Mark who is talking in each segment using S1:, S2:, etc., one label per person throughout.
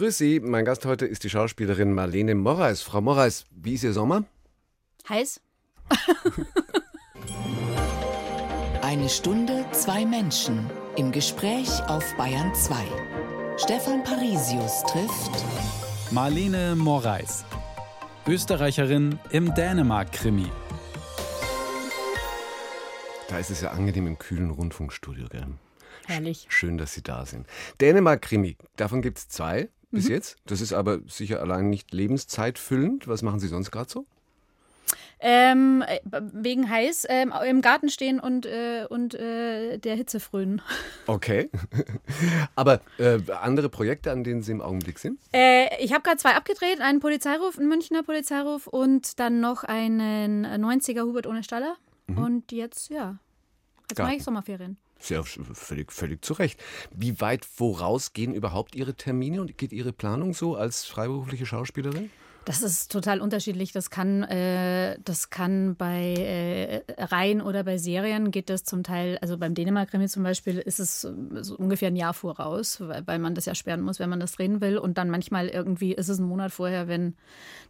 S1: Grüß Sie, mein Gast heute ist die Schauspielerin Marlene Morreis. Frau Morreis, wie ist Ihr Sommer?
S2: Heiß.
S3: Eine Stunde, zwei Menschen im Gespräch auf Bayern 2. Stefan Parisius trifft
S4: Marlene Morreis, Österreicherin im Dänemark-Krimi.
S1: Da ist es ja angenehm im kühlen Rundfunkstudio, gell?
S2: Herrlich.
S1: Schön, dass Sie da sind. Dänemark-Krimi, davon gibt es zwei bis
S2: Mhm.
S1: jetzt. Das ist aber sicher allein nicht lebenszeitfüllend. Was machen Sie sonst gerade so?
S2: Ähm, äh, wegen heiß ähm, im Garten stehen und, äh, und äh, der Hitze frönen.
S1: Okay. aber äh, andere Projekte, an denen Sie im Augenblick sind?
S2: Äh, ich habe gerade zwei abgedreht, einen Polizeiruf, einen Münchner Polizeiruf und dann noch einen 90er Hubert ohne Staller. Und jetzt, ja, jetzt mache
S1: Garten.
S2: ich Sommerferien.
S1: Sehr völlig, völlig zu Recht. Wie weit voraus gehen überhaupt Ihre Termine und geht Ihre Planung so als freiberufliche Schauspielerin?
S2: Das ist total unterschiedlich. Das kann, äh, das kann bei äh, Reihen oder bei Serien geht das zum Teil, also beim Dänemark-Krimi zum Beispiel ist es äh, so ungefähr ein Jahr voraus, weil, weil man das ja sperren muss, wenn man das drehen will. Und dann manchmal irgendwie ist es ein Monat vorher, wenn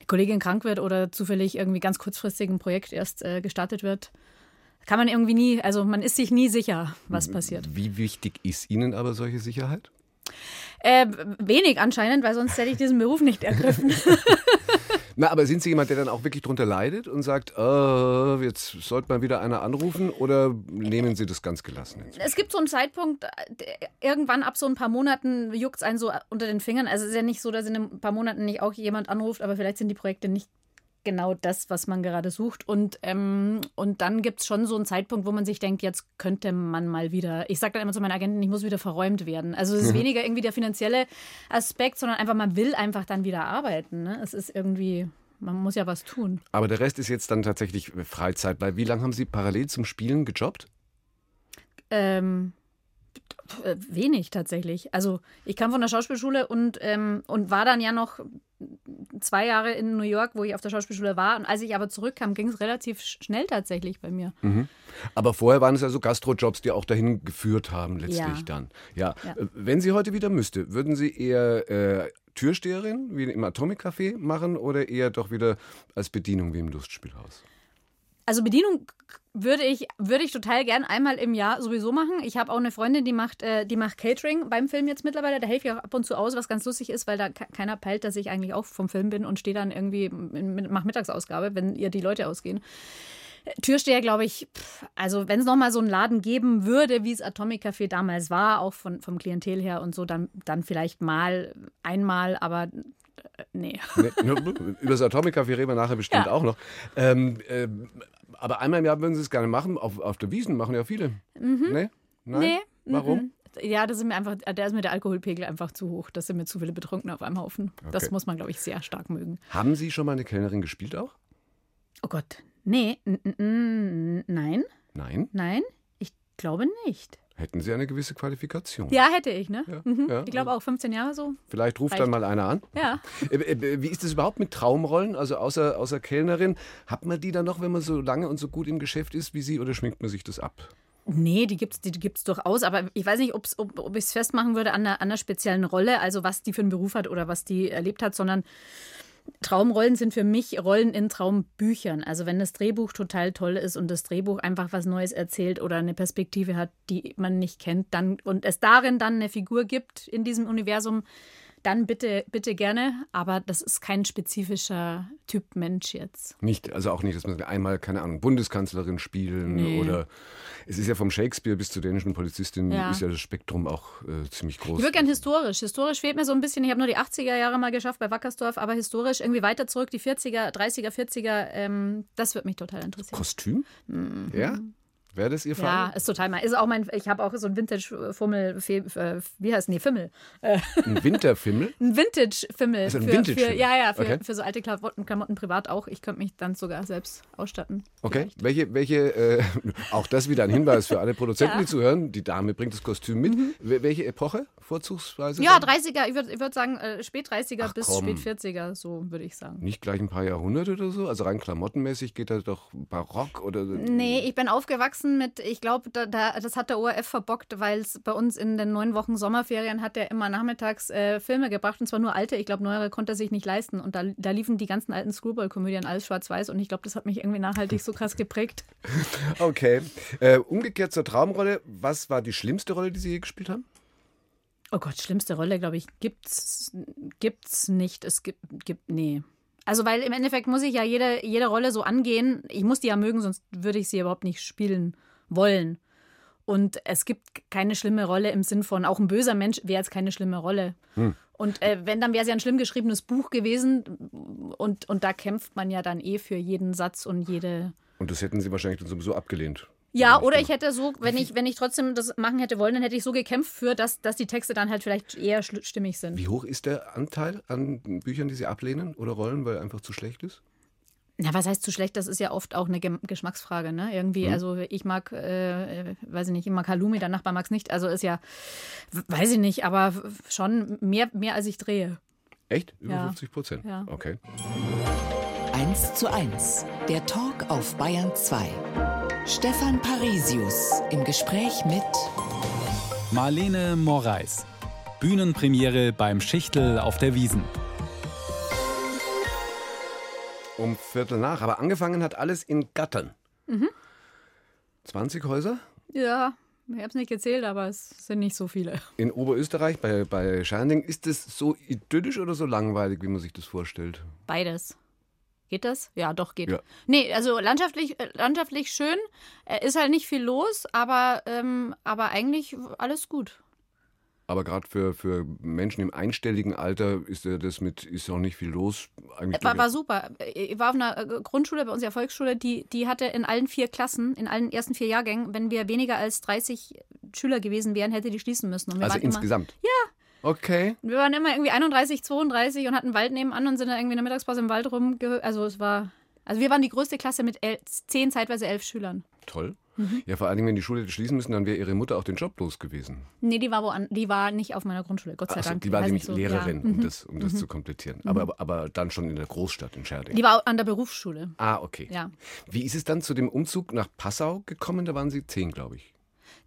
S2: die Kollegin krank wird oder zufällig irgendwie ganz kurzfristig ein Projekt erst äh, gestartet wird. Kann man irgendwie nie, also man ist sich nie sicher, was passiert.
S1: Wie wichtig ist Ihnen aber solche Sicherheit?
S2: Äh, wenig anscheinend, weil sonst hätte ich diesen Beruf nicht ergriffen.
S1: Na, aber sind Sie jemand, der dann auch wirklich drunter leidet und sagt, äh, jetzt sollte mal wieder einer anrufen oder nehmen Sie das ganz gelassen? Jetzt?
S2: Es gibt so einen Zeitpunkt, äh, irgendwann ab so ein paar Monaten juckt es einen so unter den Fingern. Also es ist ja nicht so, dass in ein paar Monaten nicht auch jemand anruft, aber vielleicht sind die Projekte nicht genau das, was man gerade sucht. Und, ähm, und dann gibt es schon so einen Zeitpunkt, wo man sich denkt, jetzt könnte man mal wieder, ich sage dann immer zu meinen Agenten, ich muss wieder verräumt werden. Also es ist weniger irgendwie der finanzielle Aspekt, sondern einfach, man will einfach dann wieder arbeiten. Ne? Es ist irgendwie, man muss ja was tun.
S1: Aber der Rest ist jetzt dann tatsächlich Freizeit. Weil wie lange haben Sie parallel zum Spielen gejobbt?
S2: Ähm, äh, wenig tatsächlich. Also ich kam von der Schauspielschule und, ähm, und war dann ja noch zwei Jahre in New York, wo ich auf der Schauspielschule war. Und als ich aber zurückkam, ging es relativ sch- schnell tatsächlich bei mir.
S1: Aber vorher waren es ja so Gastrojobs, die auch dahin geführt haben letztlich
S2: Ja.
S1: dann. Ja.
S2: Ja.
S1: Äh, Wenn Sie heute wieder müsste, würden Sie eher äh, Türsteherin wie im Atomic Café machen oder eher doch wieder als Bedienung wie im Lustspielhaus?
S2: Also Bedienung würde ich, würde ich total gern einmal im Jahr sowieso machen. Ich habe auch eine Freundin, die macht, äh, die macht Catering beim Film jetzt mittlerweile. Da helfe ich auch ab und zu aus, was ganz lustig ist, weil da ke- keiner peilt, dass ich eigentlich auch vom Film bin und stehe dann irgendwie, mache Mittagsausgabe, wenn ihr die Leute ausgehen. Türsteher, glaube ich, pff, also wenn es nochmal so einen Laden geben würde, wie es Atomic Café damals war, auch von, vom Klientel her und so, dann, dann vielleicht mal einmal, aber äh, nee.
S1: Nee, über das Atomic Café reden wir nachher bestimmt
S2: Ja.
S1: auch noch. Ähm, ähm, aber einmal im Jahr würden Sie es gerne machen. Auf, auf der Wiesen machen ja viele. Nee? Nein?
S2: Nee.
S1: Warum?
S2: mhm. Ja, das ist mir einfach, da ist mir der Alkoholpegel einfach zu hoch. Das sind mir zu viele Betrunkene auf einem Haufen. Das
S1: Okay.
S2: muss man, glaube ich, sehr stark mögen.
S1: Haben Sie schon mal eine Kellnerin gespielt auch?
S2: Oh Gott. Nee, nein,
S1: Nein?
S2: nein, ich glaube nicht.
S1: Hätten Sie eine gewisse Qualifikation?
S2: Ja, hätte ich, ne? Mhm.
S1: ja.
S2: Ich glaube auch 15 Jahre so.
S1: Vielleicht ruft
S2: Reicht.
S1: dann mal einer an.
S2: Ja.
S1: Äh, äh, Wie ist es überhaupt mit Traumrollen? Also außer, außer Kellnerin, hat man die dann noch, wenn man so lange und so gut im Geschäft ist wie Sie, oder schminkt man sich das ab?
S2: Nee, die gibt es die gibt's durchaus, aber ich weiß nicht, ob's, ob, ob ich es festmachen würde an einer, an einer speziellen Rolle, also was die für einen Beruf hat oder was die erlebt hat, sondern Traumrollen sind für mich Rollen in Traumbüchern. Also wenn das Drehbuch total toll ist und das Drehbuch einfach was Neues erzählt oder eine Perspektive hat, die man nicht kennt, dann und es darin dann eine Figur gibt in diesem Universum, dann bitte, bitte gerne. Aber das ist kein spezifischer Typ Mensch jetzt.
S1: Nicht, also auch nicht, dass man einmal, keine Ahnung, Bundeskanzlerin spielen
S2: Nee.
S1: oder es ist ja vom Shakespeare bis zur dänischen Polizistin
S2: Ja.
S1: ist ja das Spektrum auch äh, ziemlich groß.
S2: Ich würde gern historisch. Historisch fehlt mir so ein bisschen. Ich habe nur die 80er Jahre mal geschafft bei Wackersdorf, aber historisch irgendwie weiter zurück, die 40er, 30er, 40er, ähm, das würde mich total interessieren.
S1: Kostüm? Ja? Wäre das Ihr Fall?
S2: Mhm. Ja, ist total mein. Ist auch mein. Ich habe auch so ein Vintage-Fummel, äh, wie heißt nee, Fimmel. Äh,
S1: Ein Winterfimmel?
S2: ein Vintage-Fimmel.
S1: Also ein
S2: für,
S1: Vintage-Fimmel.
S2: für, ja, ja, für,
S1: Okay.
S2: für so alte Klamotten, Klamotten privat auch. Ich könnte mich dann sogar selbst ausstatten.
S1: Okay. Welche, welche äh, auch das wieder ein Hinweis für alle Produzenten,
S2: Ja. Mhm.
S1: die zuhören. Die Dame bringt das Kostüm mit. Wel- Welche Epoche vorzugsweise?
S2: Ja,
S1: dann?
S2: 30er, ich würde ich würd sagen, äh, spät 30er
S1: Ach,
S2: bis
S1: komm.
S2: spät 40er, so würde ich sagen.
S1: Nicht gleich ein paar Jahrhunderte oder so? Also rein klamottenmäßig geht das doch barock oder.
S2: Nee, ich bin aufgewachsen aufgewachsen mit, ich glaube, da, da, das hat der ORF verbockt, weil es bei uns in den neun Wochen Sommerferien hat er immer nachmittags äh, Filme gebracht und zwar nur alte. Ich glaube, neuere konnte er sich nicht leisten. Und da, da liefen die ganzen alten Screwball-Komödien alles schwarz-weiß und ich glaube, das hat mich irgendwie nachhaltig so krass geprägt.
S1: Okay. Äh, umgekehrt zur Traumrolle, was war die schlimmste Rolle, die Sie je gespielt haben?
S2: Oh Gott, schlimmste Rolle, glaube ich, gibt's, gibt's nicht. Es gibt, gibt, nee. Also, weil im Endeffekt muss ich ja jede, jede Rolle so angehen. Ich muss die ja mögen, sonst würde ich sie überhaupt nicht spielen wollen. Und es gibt keine schlimme Rolle im Sinn von, auch ein böser Mensch wäre jetzt keine schlimme Rolle.
S1: Hm.
S2: Und äh, wenn, dann wäre es ja ein schlimm geschriebenes Buch gewesen. Und, und da kämpft man ja dann eh für jeden Satz und jede.
S1: Und das hätten Sie wahrscheinlich dann sowieso abgelehnt.
S2: Ja, oder ich hätte so, wenn ich, wenn ich trotzdem das machen hätte wollen, dann hätte ich so gekämpft für, dass, dass die Texte dann halt vielleicht eher stimmig sind.
S1: Wie hoch ist der Anteil an Büchern, die Sie ablehnen oder Rollen, weil er einfach zu schlecht ist?
S2: Na, was heißt zu schlecht? Das ist ja oft auch eine Geschmacksfrage, ne? Irgendwie, also ich mag, äh, weiß ich nicht, ich mag Halloumi, der Nachbar mag es nicht. Also ist ja, weiß ich nicht, aber schon mehr, mehr als ich drehe.
S1: Echt? Über
S2: Ja.
S1: 50 Prozent?
S2: Ja.
S1: Okay.
S3: 1 zu 1. Der Talk auf Bayern 2. Stefan Parisius im Gespräch mit
S4: Marlene Moraes. Bühnenpremiere beim Schichtel auf der Wiesen.
S1: Um Viertel nach. Aber angefangen hat alles in Gattern.
S2: Mhm.
S1: 20 Häuser?
S2: Ja, ich habe es nicht gezählt, aber es sind nicht so viele.
S1: In Oberösterreich, bei, bei Schernding. Ist das so idyllisch oder so langweilig, wie man sich das vorstellt?
S2: Beides. Geht das? Ja, doch, geht.
S1: Ja.
S2: Nee, also landschaftlich, äh, landschaftlich schön. Äh, Ist halt nicht viel los, aber, ähm, aber eigentlich alles gut.
S1: Aber gerade für, für Menschen im einstelligen Alter ist ja das mit, ist auch nicht viel los. Eigentlich
S2: War, war super. Ich war auf einer äh, Grundschule, bei uns ja Volksschule, die, die hatte in allen vier Klassen, in allen ersten vier Jahrgängen, wenn wir weniger als 30 Schüler gewesen wären, hätte die schließen müssen. Und wir
S1: also
S2: waren immer,
S1: insgesamt? Ja. Okay.
S2: wir waren immer irgendwie 31, 32 und hatten Wald nebenan und sind dann irgendwie in der Mittagspause im Wald rum. Also es war, also wir waren die größte Klasse mit el zehn, zeitweise elf Schülern.
S1: Toll.
S2: Mhm.
S1: Ja, vor allen Dingen, wenn die Schule hätte schließen müssen, dann wäre ihre Mutter auch den Job los gewesen.
S2: Nee, die war, woan, die war nicht auf meiner Grundschule, Gott sei
S1: Achso,
S2: Dank.
S1: die war
S2: Weiß
S1: nämlich
S2: so,
S1: Lehrerin,
S2: ja. Mhm.
S1: um das, um das zu komplettieren. Aber, aber, aber dann schon in der Großstadt in Scherding.
S2: Die war an der Berufsschule.
S1: ah, okay.
S2: Ja.
S1: Wie ist es dann zu dem Umzug nach Passau gekommen? Da waren Sie zehn, glaube ich.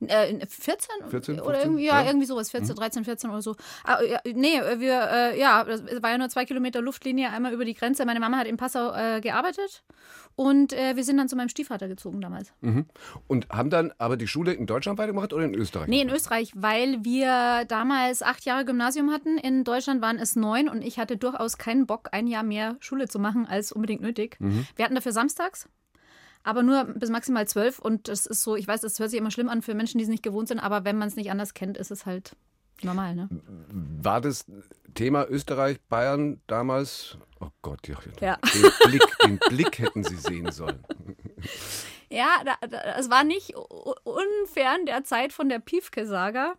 S2: Äh, 14?
S1: 14,
S2: Oder
S1: 15?
S2: irgendwie, ja,
S1: Ja.
S2: irgendwie sowas, 14, 13, 14 oder so. Ah, ja, nee, wir, äh, ja, das war ja nur zwei Kilometer Luftlinie einmal über die Grenze. Meine Mama hat in Passau äh, gearbeitet und äh, wir sind dann zu meinem Stiefvater gezogen damals.
S1: Mhm. Und haben dann aber die Schule in Deutschland weitergemacht oder in Österreich?
S2: Nee, in Österreich, weil wir damals acht Jahre Gymnasium hatten. In Deutschland waren es neun und ich hatte durchaus keinen Bock, ein Jahr mehr Schule zu machen als unbedingt nötig. Wir hatten dafür samstags. Aber nur bis maximal zwölf und das ist so, ich weiß, das hört sich immer schlimm an für Menschen, die es nicht gewohnt sind, aber wenn man es nicht anders kennt, ist es halt normal, ne?
S1: War das Thema Österreich, Bayern damals? Oh Gott, ja,
S2: Ja.
S1: Den, Blick, den Blick hätten Sie sehen sollen.
S2: Ja, es war nicht unfern der Zeit von der Piefke-Saga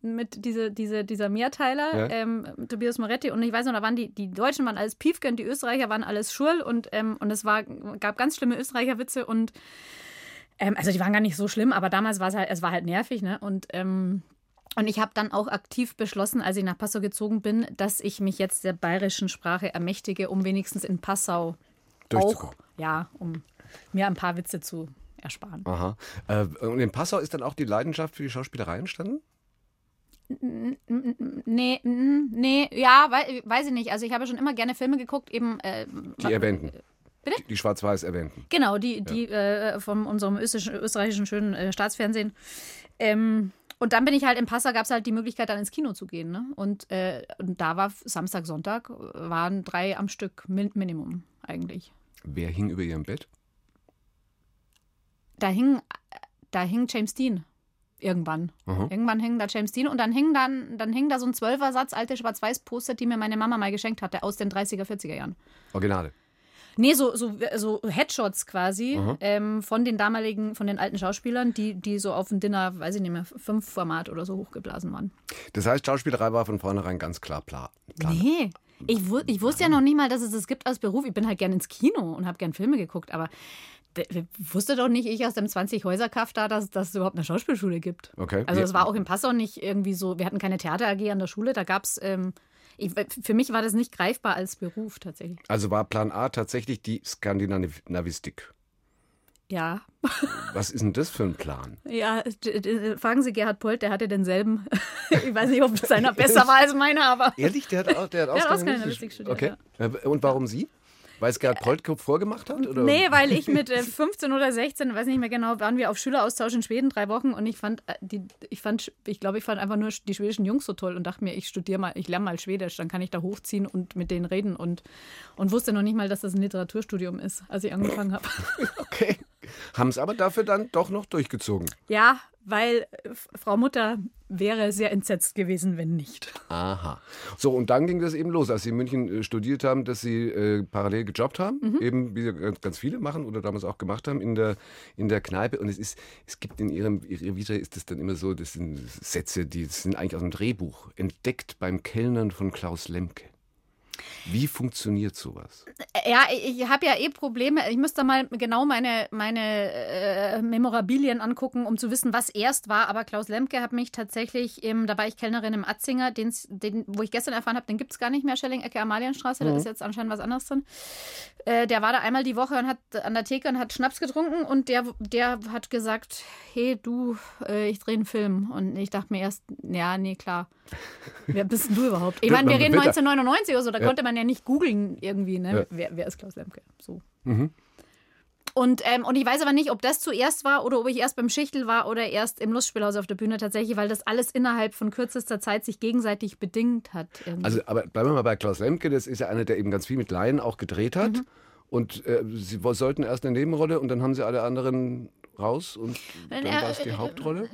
S2: mit diese, diese, dieser Mehrteiler,
S1: Ja.
S2: ähm, Tobias Moretti. Und ich weiß noch, da waren die, die Deutschen waren alles Piefke und die Österreicher waren alles Schurl und, ähm, und es war, gab ganz schlimme Österreicher-Witze und ähm, also die waren gar nicht so schlimm, aber damals war es halt, es war halt nervig, ne? Und ähm, und ich habe dann auch aktiv beschlossen, als ich nach Passau gezogen bin, dass ich mich jetzt der bayerischen Sprache ermächtige, um wenigstens in Passau auch,
S1: Durchzukommen.
S2: ja, um mir ein paar Witze zu ersparen.
S1: Aha. Äh, und in Passau ist dann auch die Leidenschaft für die Schauspielerei entstanden?
S2: Nee, nee, ja, wei- weiß ich nicht. Also ich habe schon immer gerne Filme geguckt, eben äh,
S1: Die erwähnten.
S2: Bitte?
S1: Die, die schwarz-weiß erwähnten.
S2: Genau, die, die äh, von unserem österreichischen, österreichischen schönen äh, Staatsfernsehen. Ähm, und dann bin ich halt in Passau, gab es halt die Möglichkeit, dann ins Kino zu gehen. Ne? Und, äh, und da war Samstag, Sonntag, äh, waren drei am Stück, Min Minimum eigentlich.
S1: Wer hing über ihrem Bett?
S2: Da hing, da hing James Dean. Irgendwann.
S1: Aha.
S2: Irgendwann hing da James Dean und dann hing, dann, dann hing da so ein Zwölfersatz alte Schwarz-Weiß-Poster, die mir meine Mama mal geschenkt hatte aus den 30er, 40er Jahren.
S1: Originale.
S2: Nee, so, so, so Headshots quasi ähm, von den damaligen, von den alten Schauspielern, die, die so auf dem Dinner, weiß ich nicht mehr, fünf Format oder so hochgeblasen waren.
S1: Das heißt, Schauspielerei war von vornherein ganz klar Plan. Plan.
S2: Nee. Ich, wu ich wusste ja noch nicht mal, dass es das gibt als Beruf. Ich bin halt gern ins Kino und habe gern Filme geguckt, aber wusste doch nicht ich aus dem 20-Häuser-Kaff da, dass, dass es überhaupt eine Schauspielschule gibt.
S1: Okay.
S2: Also es war auch in Passau nicht irgendwie so, wir hatten keine Theater AG an der Schule, da gab es, ähm, ich, für mich war das nicht greifbar als Beruf tatsächlich.
S1: Also war Plan A tatsächlich die Skandinavistik.
S2: Ja.
S1: Was ist denn das für ein Plan?
S2: Ja, fragen Sie Gerhard Polt, der hatte denselben. ich weiß nicht, ob seiner besser war als meiner, aber.
S1: Ehrlich, der hat auch, der hat
S2: Der hat
S1: Ausgerechnet
S2: Ausgerechnet
S1: Okay.
S2: studiert,
S1: Äh, Und warum Sie? Weil es Gerhard Polt vorgemacht hat? Oder?
S2: Nee, weil ich mit äh, 15 oder 16, weiß nicht mehr genau, waren wir auf Schüleraustausch in Schweden drei Wochen und ich fand, äh, die, ich fand, ich glaube, ich fand einfach nur die schwedischen Jungs so toll und dachte mir, ich studiere mal, ich lerne mal Schwedisch, dann kann ich da hochziehen und mit denen reden und, und wusste noch nicht mal, dass das ein Literaturstudium ist, als ich angefangen habe.
S1: Okay. Haben es aber dafür dann doch noch durchgezogen.
S2: ja, weil äh, Frau Mutter wäre sehr entsetzt gewesen, wenn nicht.
S1: Aha. So, und dann ging das eben los, als Sie in München äh, studiert haben, dass Sie äh, parallel gejobbt haben,
S2: Mhm.
S1: eben wie ganz, ganz viele machen oder damals auch gemacht haben in der, in der Kneipe. Und es ist, es gibt in Ihrem Ihrer Vita ist das dann immer so, das sind Sätze, die das sind eigentlich aus dem Drehbuch. Entdeckt beim Kellnern von Klaus Lemke. Wie funktioniert sowas?
S2: Ja, ich habe ja eh Probleme. Ich müsste mal genau meine, meine äh, Memorabilien angucken, um zu wissen, was erst war. Aber Klaus Lemke hat mich tatsächlich, im, da war ich Kellnerin im Atzinger, den, wo ich gestern erfahren habe, den gibt es gar nicht mehr, Schelling-Ecke Amalienstraße, da ist jetzt anscheinend was anderes drin. Äh, der war da einmal die Woche und hat an der Theke und hat Schnaps getrunken und der, der hat gesagt, hey du, äh, ich drehe einen Film. Und ich dachte mir erst, ja, nee, klar. Wer bist denn du überhaupt? Ich meine, wir reden
S1: bitter.
S2: 1999 oder so, da. Konnte man ja nicht googeln irgendwie, ne? Wer, wer ist Klaus Lemke? So.
S1: Mhm.
S2: Und, ähm, und ich weiß aber nicht, ob das zuerst war oder ob ich erst beim Schichtel war oder erst im Lustspielhaus auf der Bühne tatsächlich, weil das alles innerhalb von kürzester Zeit sich gegenseitig bedingt hat. irgendwie.
S1: Also, aber bleiben wir mal bei Klaus Lemke, das ist ja einer, der eben ganz viel mit Laien auch gedreht hat.
S2: Mhm.
S1: Und äh, Sie sollten erst eine Nebenrolle und dann haben Sie alle anderen raus und dann
S2: Äh,
S1: war es die
S2: äh,
S1: Hauptrolle?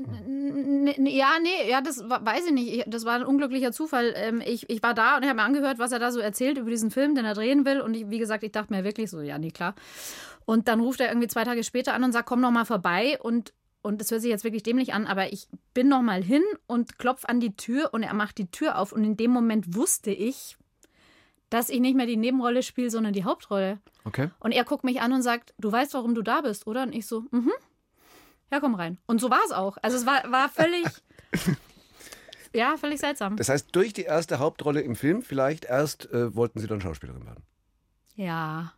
S2: Ja, nee, ja, das weiß ich nicht. Ich- Das war ein unglücklicher Zufall. Ähm, Ich, ich war da und ich habe mir angehört, was er da so erzählt über diesen Film, den er drehen will. Und ich, wie gesagt, ich dachte mir wirklich so, ja, nee, klar. Und dann ruft er irgendwie zwei Tage später an und sagt, komm noch mal vorbei. Und und das hört sich jetzt wirklich dämlich an, aber ich bin noch mal hin und klopf an die Tür und er macht die Tür auf. Und in dem Moment wusste ich, dass ich nicht mehr die Nebenrolle spiele, sondern die Hauptrolle.
S1: Okay.
S2: Und er guckt mich an und sagt, du weißt, warum du da bist, oder? Und ich so, mhm. Ja, komm rein. Und so war es auch. Also es war, war völlig, ja, völlig seltsam.
S1: Das heißt, durch die erste Hauptrolle im Film, vielleicht erst äh, wollten Sie dann Schauspielerin werden.
S2: Ja.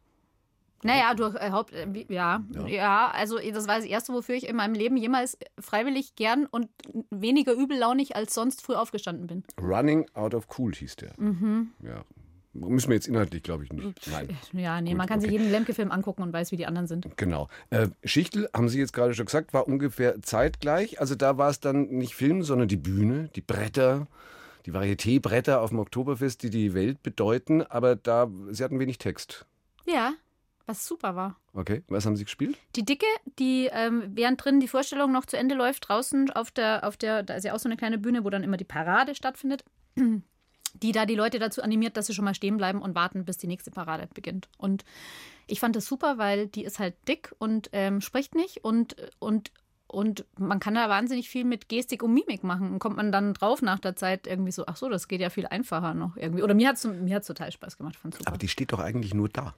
S2: Naja, durch äh, Haupt, äh, ja,
S1: Ja.
S2: ja, also das war das Erste, wofür ich in meinem Leben jemals freiwillig gern und weniger übellaunig als sonst früh aufgestanden bin.
S1: Running Out of Cool hieß der.
S2: Mhm.
S1: Ja. Müssen wir jetzt inhaltlich, glaube ich, nicht. Nein.
S2: Ja, nee,
S1: Gut,
S2: man kann sich
S1: okay.
S2: jeden Lemke-Film angucken und weiß, wie die anderen sind.
S1: Genau. Äh, Schichtel, haben Sie jetzt gerade schon gesagt, war ungefähr zeitgleich. Also da war es dann nicht Film, sondern die Bühne, die Bretter, die Varieté-Bretter auf dem Oktoberfest, die die Welt bedeuten. Aber da, Sie hatten wenig Text.
S2: Ja, was super war.
S1: Okay, was haben Sie gespielt?
S2: Die Dicke, die ähm, während drin die Vorstellung noch zu Ende läuft, draußen auf der, auf der, da ist ja auch so eine kleine Bühne, wo dann immer die Parade stattfindet, die da die Leute dazu animiert, dass sie schon mal stehen bleiben und warten, bis die nächste Parade beginnt. Und ich fand das super, weil die ist halt dick und ähm, spricht nicht und, und, und man kann da wahnsinnig viel mit Gestik und Mimik machen. Und kommt man dann drauf nach der Zeit irgendwie so, ach so, das geht ja viel einfacher noch irgendwie. Oder mir hat es mir hat's total Spaß gemacht, fand super.
S1: Aber die steht doch eigentlich nur da.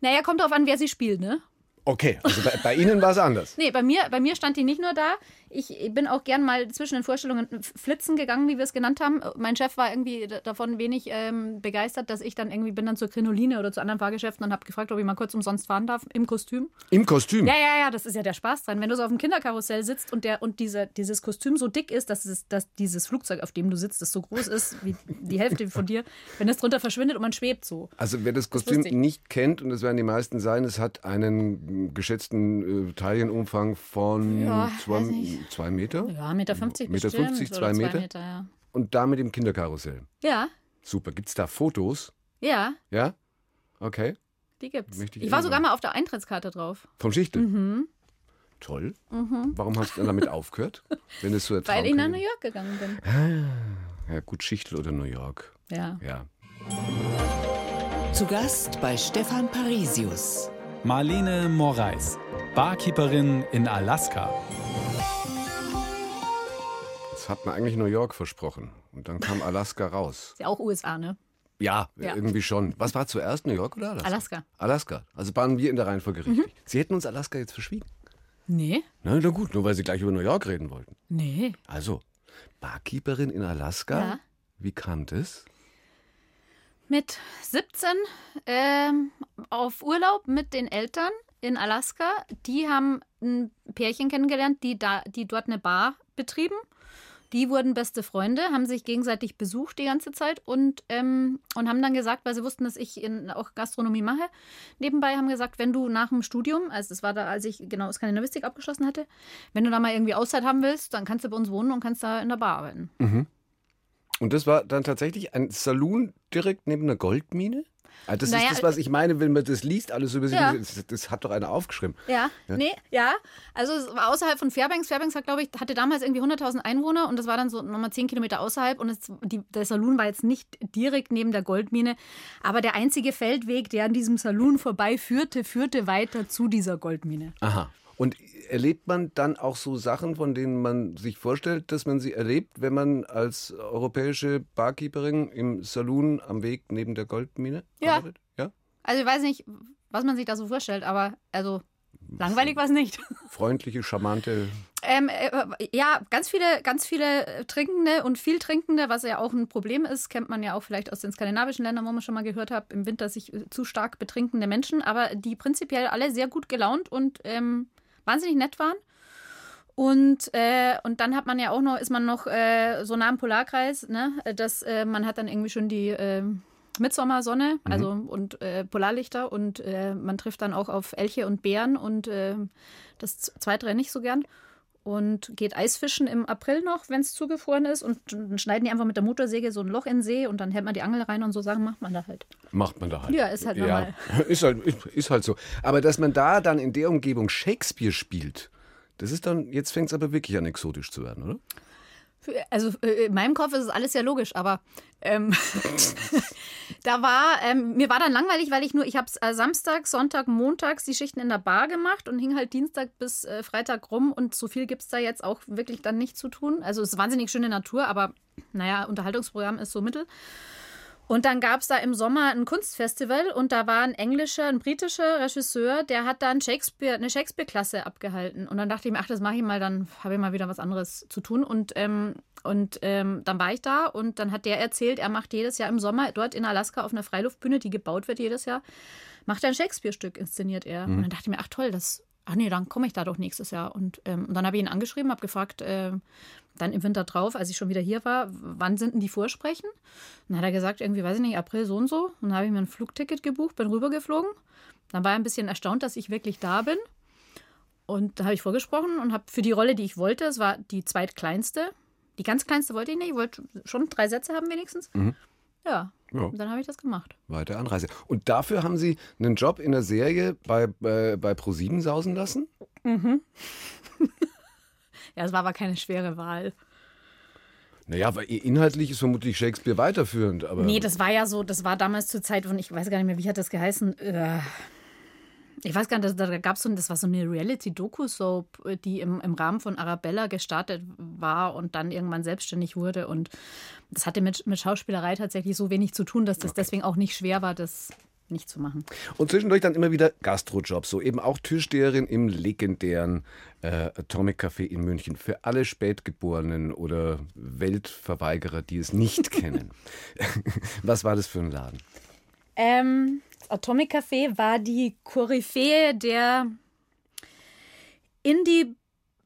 S2: naja, kommt drauf an, wer sie spielt, ne?
S1: Okay, also bei, bei Ihnen war es anders.
S2: Nee, bei mir, bei mir stand die nicht nur da. Ich bin auch gern mal zwischen den Vorstellungen flitzen gegangen, wie wir es genannt haben. Mein Chef war irgendwie davon wenig ähm, begeistert, dass ich dann irgendwie bin dann zur Krinoline oder zu anderen Fahrgeschäften und habe gefragt, ob ich mal kurz umsonst fahren darf im Kostüm.
S1: Im Kostüm.
S2: Ja, ja, ja, das ist ja der Spaß dran. Wenn du so auf dem Kinderkarussell sitzt und, der, und diese, dieses Kostüm so dick ist, dass, es, dass dieses Flugzeug, auf dem du sitzt, das so groß ist wie die Hälfte von dir, wenn es drunter verschwindet und man schwebt so.
S1: Also wer das Kostüm
S2: lustig.
S1: nicht kennt, und das werden die meisten sein, es hat einen geschätzten äh, Taillenumfang von
S2: Ja,
S1: zwei. Zwei Meter.
S2: Ja, Meter 50
S1: Meter
S2: bestimmt.
S1: 50,
S2: oder
S1: zwei Meter?
S2: ja.
S1: Und damit im Kinderkarussell.
S2: ja,
S1: Super. Gibt es da Fotos?
S2: ja,
S1: Ja? Okay.
S2: die gibt's.
S1: Ich
S2: Ich war sogar
S1: mal.
S2: auf der Eintrittskarte drauf.
S1: Vom Schichtel?
S2: Mhm.
S1: Toll. Warum hast du dann damit aufgehört? Wenn es so
S2: Weil ich nach
S1: Traum-
S2: New York gegangen bin.
S1: Ja, gut, Schichtel oder New York.
S2: Ja.
S1: Ja.
S3: Zu Gast bei Stefan Parisius.
S4: Marlene Moraes, Barkeeperin in Alaska.
S1: Das hat man eigentlich New York versprochen. Und dann kam Alaska raus.
S2: Ist ja auch USA, ne?
S1: Ja,
S2: Ja.
S1: irgendwie schon. Was war zuerst, New York oder Alaska?
S2: Alaska.
S1: Alaska. Also waren wir in der Reihenfolge richtig. Sie hätten uns Alaska jetzt verschwiegen.
S2: Nee.
S1: Na, na gut, nur weil Sie gleich über New York reden wollten.
S2: Nee.
S1: Also, Barkeeperin in Alaska.
S2: Ja.
S1: Wie kam das?
S2: Mit 17 ähm, auf Urlaub mit den Eltern in Alaska, die haben ein Pärchen kennengelernt, die, da, die dort eine Bar betrieben. Die wurden beste Freunde, haben sich gegenseitig besucht die ganze Zeit und, ähm, und haben dann gesagt, weil sie wussten, dass ich in, auch Gastronomie mache, nebenbei haben gesagt, wenn du nach dem Studium, also das war da, als ich genau Skandinavistik abgeschlossen hatte, wenn du da mal irgendwie Auszeit haben willst, dann kannst du bei uns wohnen und kannst da in der Bar arbeiten.
S1: Und das war dann tatsächlich ein Saloon direkt neben einer Goldmine? Ah, das
S2: Naja,
S1: ist das, was ich meine, wenn man das liest, alles über sie.
S2: Ja.
S1: Das, das hat doch einer aufgeschrieben.
S2: Ja, nee, ja. Also es war außerhalb von Fairbanks. Fairbanks hat, glaube ich, hatte damals irgendwie 100.000 Einwohner und das war dann so nochmal 10 Kilometer außerhalb und es, die, der Saloon war jetzt nicht direkt neben der Goldmine, aber der einzige Feldweg, der an diesem Saloon vorbei führte, führte weiter zu dieser Goldmine.
S1: Aha. Und erlebt man dann auch so Sachen, von denen man sich vorstellt, dass man sie erlebt, wenn man als europäische Barkeeperin im Saloon am Weg neben der Goldmine
S2: Ja.
S1: arbeitet? Ja.
S2: Also ich weiß nicht, was man sich da so vorstellt, aber also langweilig war es nicht.
S1: Freundliche, charmante.
S2: Ähm, äh, ja, ganz viele, ganz viele Trinkende und viel Trinkende, was ja auch ein Problem ist, kennt man ja auch vielleicht aus den skandinavischen Ländern, wo man schon mal gehört hat, im Winter sich äh, zu stark betrinkende Menschen, aber die prinzipiell alle sehr gut gelaunt und ähm, wahnsinnig nett waren. Und, äh, und dann hat man ja auch noch, ist man noch äh, so nah am Polarkreis, ne, dass äh, man hat dann irgendwie schon die äh, Mitsommersonne, also und äh, Polarlichter und äh, man trifft dann auch auf Elche und Bären und äh, das zweite nicht so gern. Und geht Eisfischen im April noch, wenn es zugefroren ist. Und dann schneiden die einfach mit der Motorsäge so ein Loch in den See und dann hält man die Angel rein und so Sachen macht man da halt.
S1: Macht man da halt.
S2: Ja, ist halt normal.
S1: Ist halt, ist halt so. Aber dass man da dann in der Umgebung Shakespeare spielt, das ist dann, jetzt fängt es aber wirklich an exotisch zu werden, oder?
S2: Also äh, in meinem Kopf ist es alles sehr logisch, aber ähm, da war, ähm, mir war dann langweilig, weil ich nur, ich habe äh, Samstag, Sonntag, Montags die Schichten in der Bar gemacht und hing halt Dienstag bis äh, Freitag rum und so viel gibt es da jetzt auch wirklich dann nicht zu tun. Also es ist wahnsinnig schöne Natur, aber naja, Unterhaltungsprogramm ist so mittel. Und dann gab es da im Sommer ein Kunstfestival und da war ein englischer, ein britischer Regisseur, der hat dann Shakespeare, eine Shakespeare-Klasse abgehalten. Und dann dachte ich mir, ach, das mache ich mal, dann habe ich mal wieder was anderes zu tun. Und, ähm, und ähm, dann war ich da und dann hat der erzählt, er macht jedes Jahr im Sommer dort in Alaska auf einer Freiluftbühne, die gebaut wird jedes Jahr, macht er ein Shakespeare-Stück, inszeniert er. Und dann dachte ich mir, ach toll, das, ach nee, dann komme ich da doch nächstes Jahr. Und, ähm, und dann habe ich ihn angeschrieben, habe gefragt, äh, dann im Winter drauf, als ich schon wieder hier war, wann sind denn die Vorsprechen? Dann hat er gesagt, irgendwie, weiß ich nicht, April so und so. Und dann habe ich mir ein Flugticket gebucht, bin rübergeflogen. Dann war er ein bisschen erstaunt, dass ich wirklich da bin. Und da habe ich vorgesprochen und habe für die Rolle, die ich wollte, es war die zweitkleinste. Die ganz kleinste wollte ich nicht, ich wollte schon drei Sätze haben wenigstens. Ja,
S1: Ja.
S2: und dann habe ich das gemacht.
S1: Weite Anreise. Und dafür haben Sie einen Job in der Serie bei, bei, bei ProSieben sausen lassen?
S2: Ja, es war aber keine schwere Wahl.
S1: Naja, weil inhaltlich ist vermutlich Shakespeare weiterführend. Aber
S2: Nee, das war ja so, das war damals zur Zeit von, ich weiß gar nicht mehr, wie hat das geheißen? Äh, Ich weiß gar nicht, da gab es so, das war so eine Reality-Doku-Soap, äh, die im, im Rahmen von Arabella gestartet war und dann irgendwann selbstständig wurde. Und das hatte mit, mit Schauspielerei tatsächlich so wenig zu tun, dass das deswegen auch nicht schwer war, das nicht zu machen.
S1: Und zwischendurch dann immer wieder Gastrojobs, so eben auch Türsteherin im legendären äh, Atomic Café in München. Für alle Spätgeborenen oder Weltverweigerer, die es nicht kennen. Was war das für ein Laden?
S2: Ähm, Atomic Café war die Koryphäe der Indie,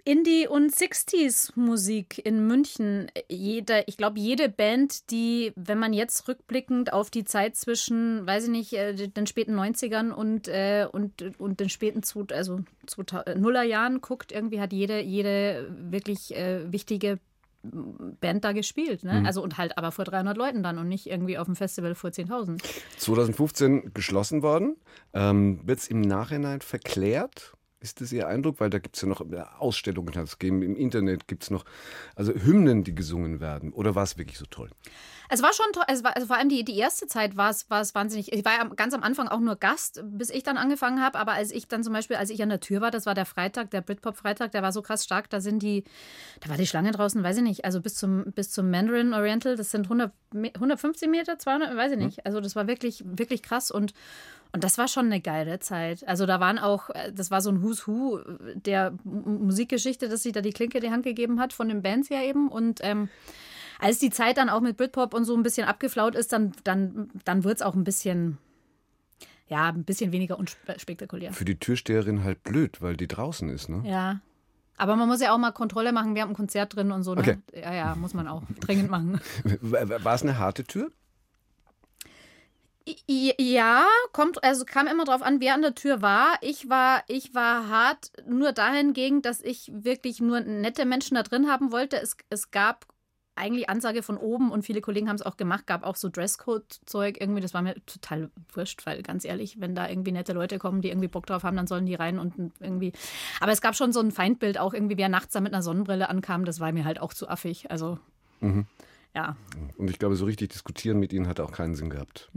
S2: Indie- und 60s-Musik in München. Jeder, ich glaube, jede Band, die, wenn man jetzt rückblickend auf die Zeit zwischen, weiß ich nicht, äh, den späten 90ern und, äh, und, und den späten also 2000 Nullerjahren guckt, irgendwie hat jede, jede wirklich äh, wichtige Band da gespielt. Ne? Also und halt aber vor 300 Leuten dann und nicht irgendwie auf dem Festival vor 10.000.
S1: 2015 geschlossen worden. Ähm, Wird es im Nachhinein verklärt? Ist das Ihr Eindruck? Weil da gibt es ja noch Ausstellungen, hat's gegeben, im Internet gibt es noch also Hymnen, die gesungen werden. Oder war es wirklich so toll?
S2: Es war schon toll. Es war, also vor allem die, die erste Zeit war es, war es wahnsinnig. Ich war ja ganz am Anfang auch nur Gast, bis ich dann angefangen habe. Aber als ich dann zum Beispiel, als ich an der Tür war, das war der Freitag, der Britpop-Freitag, der war so krass stark. Da sind die, da war die Schlange draußen, weiß ich nicht, also bis zum, bis zum Mandarin Oriental, das sind 100, Me- 150 Meter, 200, weiß ich nicht. Also das war wirklich, wirklich krass und und das war schon eine geile Zeit. Also da waren auch, äh, das war so ein Who's Who der Musikgeschichte, dass sich da die Klinke in die Hand gegeben hat von den Bands ja eben. Und ähm, als die Zeit dann auch mit Britpop und so ein bisschen abgeflaut ist, dann, dann, dann wird es auch ein bisschen, ja, ein bisschen weniger unspektakulär.
S1: Für die Türsteherin halt blöd, weil die draußen ist, ne?
S2: Ja. Aber man muss ja auch mal Kontrolle machen. Wir haben ein Konzert drin und so. Ne?
S1: Okay.
S2: Ja, ja, muss man auch dringend machen.
S1: War es eine harte Tür?
S2: Ja, kommt, also kam immer drauf an, wer an der Tür war. Ich war, ich war hart nur dahingegen, dass ich wirklich nur nette Menschen da drin haben wollte. Es, es gab eigentlich Ansage von oben und viele Kollegen haben es auch gemacht, gab auch so Dresscode-Zeug irgendwie. Das war mir total wurscht, weil ganz ehrlich, wenn da irgendwie nette Leute kommen, die irgendwie Bock drauf haben, dann sollen die rein und irgendwie. Aber es gab schon so ein Feindbild, auch irgendwie, wer nachts da mit einer Sonnenbrille ankam, das war mir halt auch zu affig. Also, ja,
S1: Und ich glaube, so richtig diskutieren mit ihnen hat auch keinen Sinn gehabt.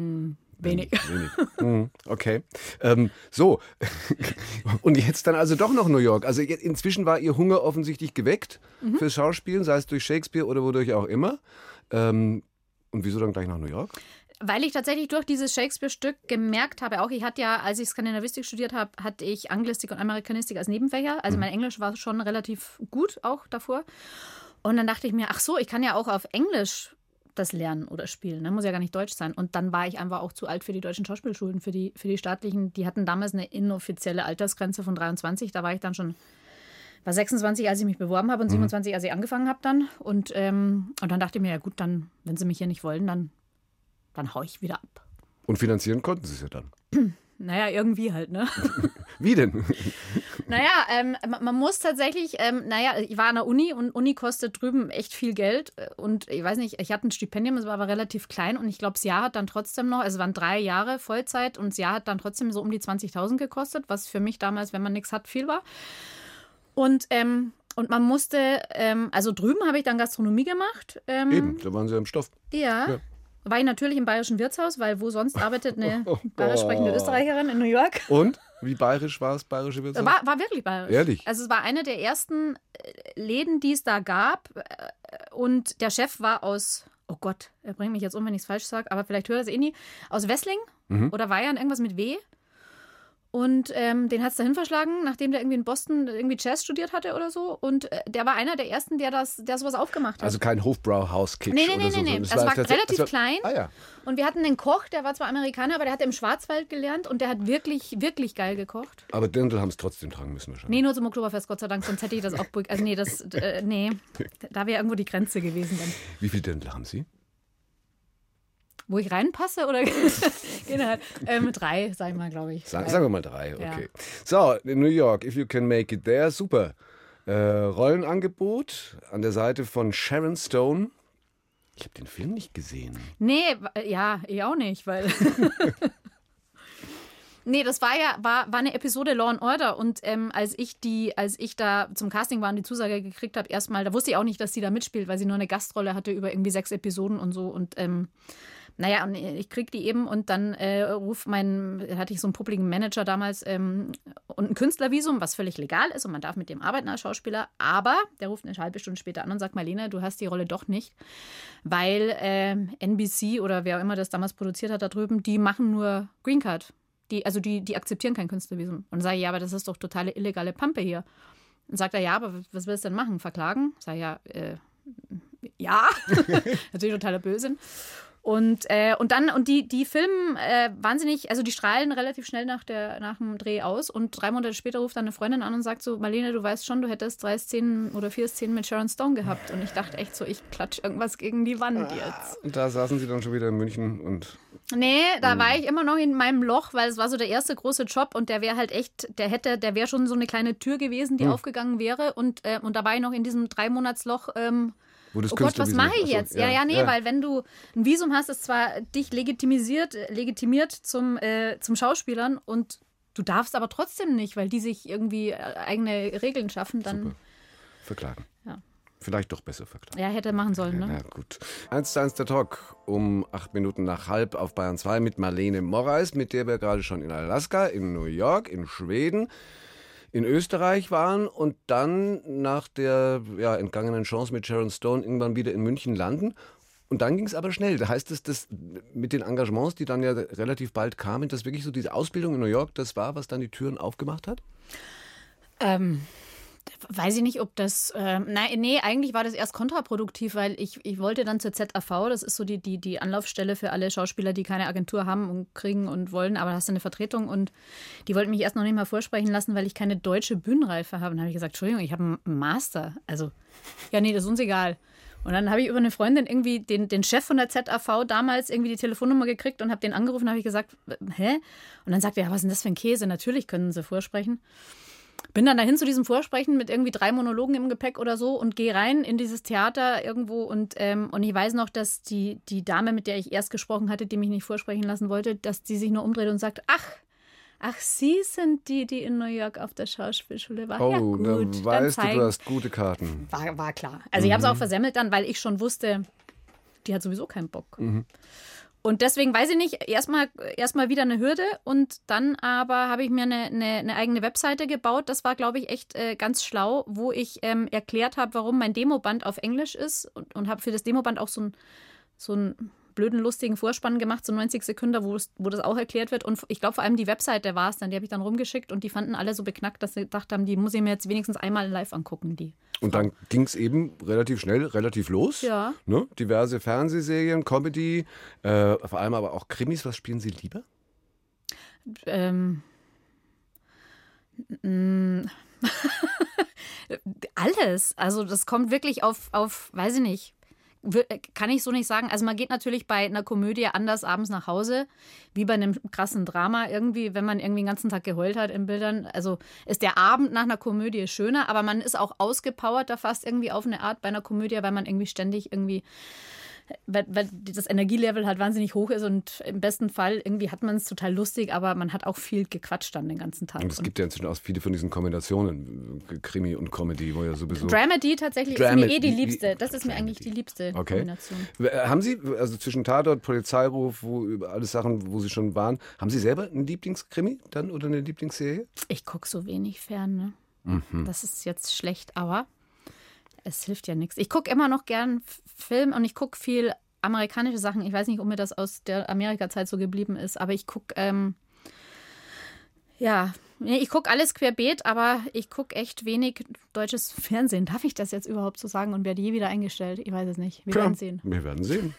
S2: Wenig.
S1: Wenig. Mhm, Okay. Ähm, so. Und jetzt dann also doch noch New York. Also inzwischen war Ihr Hunger offensichtlich geweckt
S2: Mhm.
S1: fürs Schauspielen, sei es durch Shakespeare oder wodurch auch immer. Ähm, und wieso dann gleich nach New York?
S2: Weil ich tatsächlich durch dieses Shakespeare-Stück gemerkt habe, auch ich hatte ja, als ich Skandinavistik studiert habe, hatte ich Anglistik und Amerikanistik als Nebenfächer. Also mein Englisch war schon relativ gut auch davor. Und dann dachte ich mir, ach so, ich kann ja auch auf Englisch das lernen oder spielen. Ne? Muss ja gar nicht Deutsch sein. Und dann war ich einfach auch zu alt für die deutschen Schauspielschulen, für die, für die staatlichen. Die hatten damals eine inoffizielle Altersgrenze von 23. Da war ich dann schon, war 26, als ich mich beworben habe und 27, als ich angefangen habe dann. Und, ähm, und dann dachte ich mir, ja gut, dann, wenn sie mich hier nicht wollen, dann, dann hau ich wieder ab.
S1: Und finanzieren konnten Sie es ja dann.
S2: Naja, irgendwie halt, ne?
S1: Wie denn?
S2: Naja, ähm, man muss tatsächlich, ähm, naja, ich war an der Uni und Uni kostet drüben echt viel Geld. Und ich weiß nicht, ich hatte ein Stipendium, es war aber relativ klein und ich glaube, das Jahr hat dann trotzdem noch, also es waren drei Jahre Vollzeit und das Jahr hat dann trotzdem so um die 20.000 gekostet, was für mich damals, wenn man nichts hat, viel war. Und, ähm, und man musste, ähm, also drüben habe ich dann Gastronomie gemacht. Ähm,
S1: Eben, da waren Sie im Stoff.
S2: Ja.
S1: Ja.
S2: War ich natürlich im bayerischen Wirtshaus, weil wo sonst arbeitet eine
S1: Oh,
S2: bayerisch sprechende
S1: boah.
S2: Österreicherin in New York?
S1: Und? Wie bayerisch war es, bayerische Wirtshaus?
S2: War, war wirklich bayerisch.
S1: Ehrlich?
S2: Also es war eine der ersten äh, Läden, die es da gab. äh, Und der Chef war aus, oh Gott, er bringt mich jetzt um, wenn ich es falsch sage, aber vielleicht hört er es eh nie, aus Wessling
S1: Mhm.
S2: oder Bayern, irgendwas mit W. Und ähm, den hat es dahin verschlagen, nachdem der irgendwie in Boston irgendwie Jazz studiert hatte oder so. Und äh, der war einer der ersten, der das, der sowas aufgemacht hat.
S1: Also kein Hofbrauhaus-Kitsch
S2: Nee, nee,
S1: oder
S2: nee,
S1: so.
S2: nee, nee.
S1: sondern
S2: Es war
S1: tatsächlich-
S2: relativ
S1: war-
S2: klein.
S1: Ah ja.
S2: Und wir hatten einen Koch, der war zwar Amerikaner, aber der hat im Schwarzwald gelernt und der hat wirklich, wirklich geil gekocht.
S1: Aber Dirndl haben es trotzdem tragen müssen wahrscheinlich.
S2: Nee, nur zum Oktoberfest, Gott sei Dank, sonst hätte ich das auch. Also, nee, das, äh, nee, da wäre irgendwo die Grenze gewesen dann.
S1: Wie viel Dirndl haben Sie?
S2: Wo ich reinpasse oder? genau. Ähm, drei, sag ich mal, glaube ich.
S1: Sagen,
S2: Drei.
S1: sagen wir mal drei, okay. So, in New York, if you can make it there, super. Äh, Rollenangebot an der Seite von Sharon Stone. Ich habe den Film nicht gesehen.
S2: Nee, wa- ja, ich auch nicht, weil. Nee, das war ja war, war eine Episode Law and Order und ähm, als ich die als ich da zum Casting war und die Zusage gekriegt habe erstmal, da wusste ich auch nicht, dass sie da mitspielt, weil sie nur eine Gastrolle hatte über irgendwie sechs Episoden und so und ähm, naja, und ich krieg die eben und dann äh, ruft mein, hatte ich so einen publiken Manager damals ähm, und ein Künstlervisum, was völlig legal ist und man darf mit dem arbeiten als Schauspieler, aber der ruft eine halbe Stunde später an und sagt, Marlene, du hast die Rolle doch nicht, weil ähm, NBC oder wer auch immer das damals produziert hat da drüben, die machen nur Green Card. Die, also die, die akzeptieren kein Künstlervisum. Und sage ich, ja, aber das ist doch totale illegale Pampe hier. Und sagt er, ja, aber was willst du denn machen? Verklagen? Sag ich, ja, äh, ja, natürlich totaler Blödsinn. Und, äh, und dann, und die, die filmen äh, wahnsinnig, also die strahlen relativ schnell nach, der, nach dem Dreh aus und drei Monate später ruft dann eine Freundin an und sagt so, Marlene, du weißt schon, du hättest drei Szenen oder vier Szenen mit Sharon Stone gehabt. Und ich dachte echt so, ich klatsch irgendwas gegen die Wand jetzt.
S1: Und da saßen Sie dann schon wieder in München und
S2: Nee, da war ich immer noch in meinem Loch, weil es war so der erste große Job und der wäre halt echt, der hätte, der wäre schon so eine kleine Tür gewesen, die aufgegangen wäre. Und, äh, und da war ich noch in diesem Dreimonatsloch. Ähm,
S1: wo das
S2: Oh Gott, was mache ich jetzt? Ja, ja, nee, weil wenn du ein Visum hast, das zwar dich legitimisiert, legitimiert zum, äh, zum Schauspielern und du darfst aber trotzdem nicht, weil die sich irgendwie äh, eigene Regeln schaffen, dann
S1: Super. Verklagen.
S2: Ja.
S1: Vielleicht doch besser verklagen.
S2: ja, hätte machen sollen, ne?
S1: Ja, gut. 1 zu 1 der Talk um acht Minuten nach halb auf Bayern 2 mit Marlene Moraes, mit der wir gerade schon in Alaska, in New York, in Schweden, in Österreich waren und dann nach der ja, entgangenen Chance mit Sharon Stone irgendwann wieder in München landen. Und dann ging es aber schnell. Da heißt es, dass mit den Engagements, die dann ja relativ bald kamen, dass wirklich so diese Ausbildung in New York das war, was dann die Türen aufgemacht hat?
S2: Ähm, weiß ich nicht, ob das. Äh, nein, nee, eigentlich war das erst kontraproduktiv, weil ich, ich wollte dann zur ZAV, das ist so die, die, die Anlaufstelle für alle Schauspieler, die keine Agentur haben und kriegen und wollen, aber da hast du eine Vertretung und die wollten mich erst noch nicht mal vorsprechen lassen, weil ich keine deutsche Bühnenreife habe. Und habe ich gesagt, Entschuldigung, ich habe einen Master. Also, ja, nee, das ist uns egal. Und dann habe ich über eine Freundin irgendwie den, den Chef von der ZAV damals irgendwie die Telefonnummer gekriegt und habe den angerufen, habe ich gesagt, hä? Und dann sagt er, ja, was ist denn das für ein Käse? Natürlich können sie vorsprechen. Bin dann dahin zu diesem Vorsprechen mit irgendwie drei Monologen im Gepäck oder so und gehe rein in dieses Theater irgendwo und, ähm, und ich weiß noch, dass die, die Dame, mit der ich erst gesprochen hatte, die mich nicht vorsprechen lassen wollte, dass die sich nur umdreht und sagt, ach, Ach, Sie sind die, die in New York auf der Schauspielschule waren.
S1: Oh,
S2: ja, gut,
S1: dann weißt dann du, du hast gute Karten.
S2: War, war klar. Also mhm. ich habe es auch versemmelt dann, weil ich schon wusste, die hat sowieso keinen Bock. Mhm. Und deswegen weiß ich nicht, erstmal erstmal wieder eine Hürde und dann aber habe ich mir eine, eine, eine, eigene Webseite gebaut. Das war, glaube ich, echt äh, ganz schlau, wo ich ähm, erklärt habe, warum mein Demoband auf Englisch ist und, und habe für das Demoband auch so ein, so ein blöden, lustigen Vorspann gemacht, so 90 Sekunden, wo, es, wo das auch erklärt wird. Und ich glaube, vor allem die Webseite war es dann, die habe ich dann rumgeschickt und die fanden alle so beknackt, dass sie gedacht haben, die muss ich mir jetzt wenigstens einmal live angucken. Die
S1: und dann ging es eben relativ schnell, relativ los.
S2: Ja.
S1: Ne? Diverse Fernsehserien, Comedy, äh, vor allem aber auch Krimis. Was spielen Sie lieber?
S2: Ähm. Alles. Also das kommt wirklich auf, auf, weiß ich nicht, kann ich so nicht sagen. Also man geht natürlich bei einer Komödie anders abends nach Hause, wie bei einem krassen Drama irgendwie, wenn man irgendwie den ganzen Tag geheult hat in Bildern. Also ist der Abend nach einer Komödie schöner, aber man ist auch ausgepowerter fast irgendwie auf eine Art bei einer Komödie, weil man irgendwie ständig irgendwie weil, weil das Energielevel halt wahnsinnig hoch ist und im besten Fall irgendwie hat man es total lustig, aber man hat auch viel gequatscht dann den ganzen Tag.
S1: Und es gibt ja inzwischen auch viele von diesen Kombinationen, Krimi und Comedy, wo ja sowieso.
S2: Dramedy tatsächlich Dram ist mir eh die liebste. Das ist mir eigentlich die liebste okay. Kombination.
S1: Äh, haben Sie, also zwischen Tatort, Polizeiruf, wo alles Sachen, wo Sie schon waren, haben Sie selber einen Lieblingskrimi dann oder eine Lieblingsserie?
S2: Ich gucke so wenig fern, ne? Mhm. Das ist jetzt schlecht, aber es hilft ja nichts. Ich gucke immer noch gern Film und ich gucke viel amerikanische Sachen. Ich weiß nicht, ob mir das aus der Amerika-Zeit so geblieben ist, aber ich gucke, ähm, ja, ich gucke alles querbeet, aber ich gucke echt wenig deutsches Fernsehen. Darf ich das jetzt überhaupt so sagen und werde je wieder eingestellt? Ich weiß es nicht. Wir Klar, werden sehen.
S1: Wir werden sehen.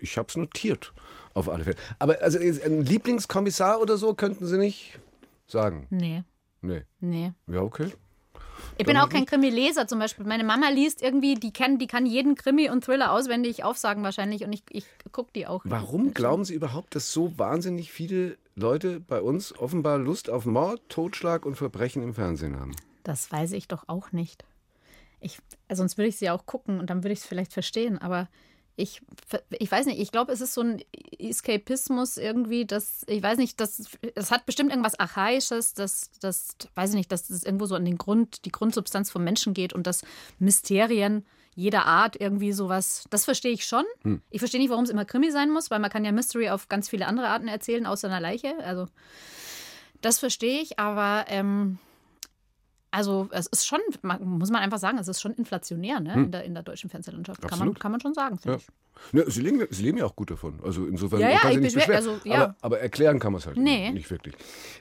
S1: Ich habe es notiert, auf alle Fälle. Aber also ein Lieblingskommissar oder so könnten Sie nicht sagen?
S2: Nee.
S1: Nee.
S2: Nee.
S1: Ja, okay.
S2: Ich bin auch kein Krimi-Leser zum Beispiel. Meine Mama liest irgendwie, die kann, die kann jeden Krimi und Thriller auswendig aufsagen wahrscheinlich und ich, ich gucke die auch.
S1: Warum glauben Sie überhaupt, dass so wahnsinnig viele Leute bei uns offenbar Lust auf Mord, Totschlag und Verbrechen im Fernsehen haben?
S2: Das weiß ich doch auch nicht. Ich, sonst würde ich sie auch gucken und dann würde ich es vielleicht verstehen, aber ich, ich weiß nicht, ich glaube, es ist so ein Eskapismus irgendwie, das, ich weiß nicht, das, das hat bestimmt irgendwas Archaisches, das, das, weiß ich nicht, dass es irgendwo so an den Grund, die Grundsubstanz vom Menschen geht und dass Mysterien jeder Art irgendwie sowas, das verstehe ich schon. Hm. Ich verstehe nicht, warum es immer Krimi sein muss, weil man kann ja Mystery auf ganz viele andere Arten erzählen, außer einer Leiche. Also, das verstehe ich, aber ähm, also es ist schon, muss man einfach sagen, es ist schon inflationär ne, hm. in, der, in der deutschen Fernsehlandschaft. Kann man, kann man schon sagen, finde ja. ich.
S1: Ne, sie, leben, sie leben ja auch gut davon. Also insofern
S2: ja, ja,
S1: kann
S2: sie
S1: nicht
S2: beschweren. Also, ja.
S1: aber, aber, erklären kann man es halt nee. nicht wirklich.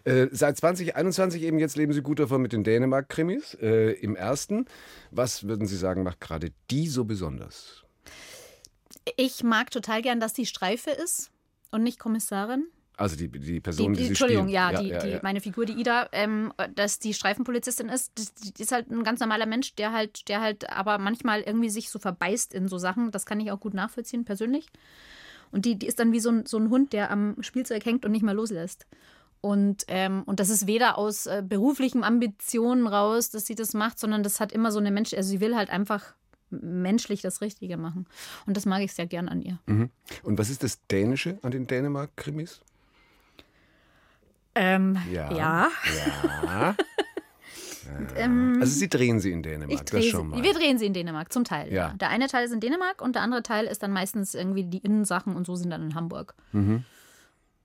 S1: Äh, seit 2021 eben jetzt leben Sie gut davon mit den Dänemark-Krimis. Äh, Im ersten, was würden Sie sagen, macht gerade die so besonders?
S2: Ich mag total gern, dass die Streife ist und nicht Kommissarin.
S1: Also die, die Person, die, die, die
S2: Entschuldigung,
S1: spielen.
S2: ja, die, ja, ja. meine Figur, die Ida, ähm, dass die Streifenpolizistin ist, die, die, ist halt ein ganz normaler Mensch, der halt, der halt aber manchmal irgendwie sich so verbeißt in so Sachen. Das kann ich auch gut nachvollziehen, persönlich. Und die, die ist dann wie so ein, so ein Hund, der am Spielzeug hängt und nicht mehr loslässt. Und, ähm, und das ist weder aus äh, beruflichen Ambitionen raus, dass sie das macht, sondern das hat immer so eine Mensch, also sie will halt einfach menschlich das Richtige machen. Und das mag ich sehr gern an ihr.
S1: Mhm. Und was ist das Dänische an den Dänemark-Krimis?
S2: Ähm, ja. Ja.
S1: ja. ähm, also Sie drehen sie in Dänemark,
S2: das schon mal. Wir drehen sie in Dänemark, zum Teil. Ja. ja. Der eine Teil ist in Dänemark und der andere Teil ist dann meistens irgendwie die Innensachen und so sind dann in Hamburg. Mhm.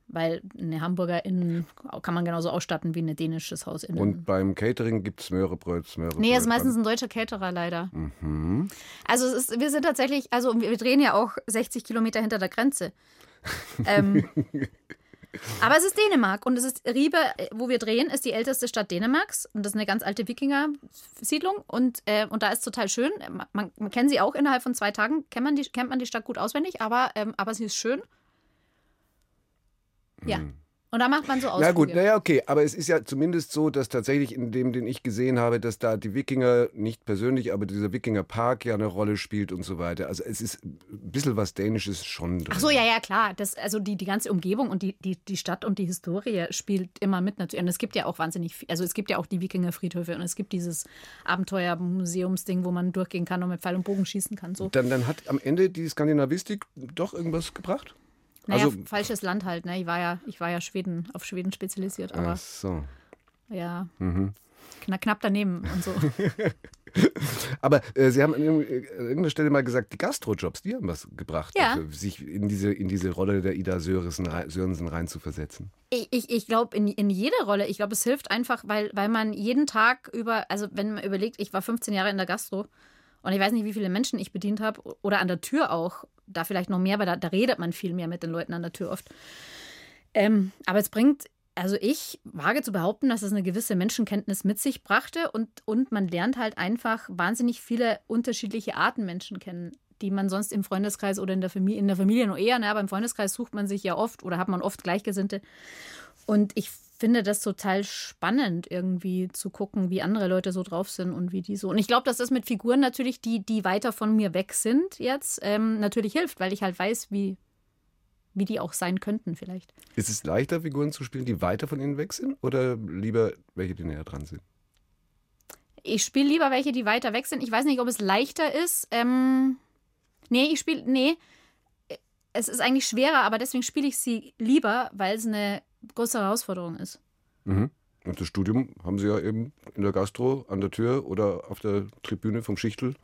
S2: Weil eine Hamburger Innen kann man genauso ausstatten wie ein dänisches Haus innen.
S1: Und beim Catering gibt es Smörebröt,
S2: Smörebröt. Nee, es ist meistens ein deutscher Caterer leider. Mhm. Also ist, wir sind tatsächlich, also wir drehen ja auch 60 Kilometer hinter der Grenze. ähm, Aber es ist Dänemark und es ist Riebe, äh, wo wir drehen, ist die älteste Stadt Dänemarks und das ist eine ganz alte Wikinger-Siedlung und, äh, und da ist total schön. Man, man kennt sie auch innerhalb von zwei Tagen, kennt man die, kennt man die Stadt gut auswendig, aber, ähm, aber sie ist schön. Ja.
S1: Hm.
S2: Und da macht man so Ausflüge.
S1: Na gut, naja, okay. Aber es ist ja zumindest so, dass tatsächlich in dem, den ich gesehen habe, dass da die Wikinger, nicht persönlich, aber dieser Wikinger-Park ja eine Rolle spielt und so weiter. Also es ist ein bisschen was Dänisches schon drin.
S2: Ach so, ja, ja, klar. Das, also die, die ganze Umgebung und die, die, die Stadt und die Historie spielt immer mit natürlich. Und es gibt ja auch wahnsinnig viel, also es gibt ja auch die Wikinger-Friedhöfe und es gibt dieses Abenteuer-Museumsding, wo man durchgehen kann und mit Pfeil und Bogen schießen kann. So.
S1: Dann, dann hat am Ende die Skandinavistik doch irgendwas gebracht?
S2: Naja,
S1: Also-
S2: falsches Land halt. Ne? Ich war ja, ich war ja Schweden, auf Schweden spezialisiert, aber
S1: Ach so.
S2: ja,
S1: Mhm.
S2: knapp, knapp daneben und so.
S1: Aber äh, Sie haben an irgendeiner- Stelle mal gesagt, die Gastrojobs, die haben was gebracht,
S2: Ja.
S1: dafür, sich in diese, in diese Rolle der Ida Sörensen, Sörensen reinzuversetzen.
S2: Ich, ich, ich glaube, in, in jede Rolle, ich glaube, es hilft einfach, weil, weil man jeden Tag über, also wenn man überlegt, ich war 15 Jahre in der Gastro und ich weiß nicht, wie viele Menschen ich bedient habe oder an der Tür auch, da vielleicht noch mehr, weil da, da redet man viel mehr mit den Leuten an der Tür oft. Ähm, aber es bringt, also ich wage zu behaupten, dass es eine gewisse Menschenkenntnis mit sich brachte und, und man lernt halt einfach wahnsinnig viele unterschiedliche Arten Menschen kennen, die man sonst im Freundeskreis oder in der Familie, in der Familie nur eher, ne, aber im Freundeskreis sucht man sich ja oft oder hat man oft Gleichgesinnte. Und ich finde das total spannend, irgendwie zu gucken, wie andere Leute so drauf sind und wie die so. Und ich glaube, dass das mit Figuren natürlich, die, die weiter von mir weg sind jetzt, ähm, natürlich hilft, weil ich halt weiß, wie, wie die auch sein könnten vielleicht.
S1: Ist es leichter, Figuren zu spielen, die weiter von Ihnen weg sind oder lieber welche, die näher dran sind?
S2: Ich spiele lieber welche, die weiter weg sind. Ich weiß nicht, ob es leichter ist. Ähm, nee, ich spiele. Nee. Es ist eigentlich schwerer, aber deswegen spiele ich sie lieber, weil es eine große Herausforderung ist.
S1: Mhm. Und das Studium haben Sie ja eben in der Gastro an der Tür oder auf der Tribüne vom Schichtel,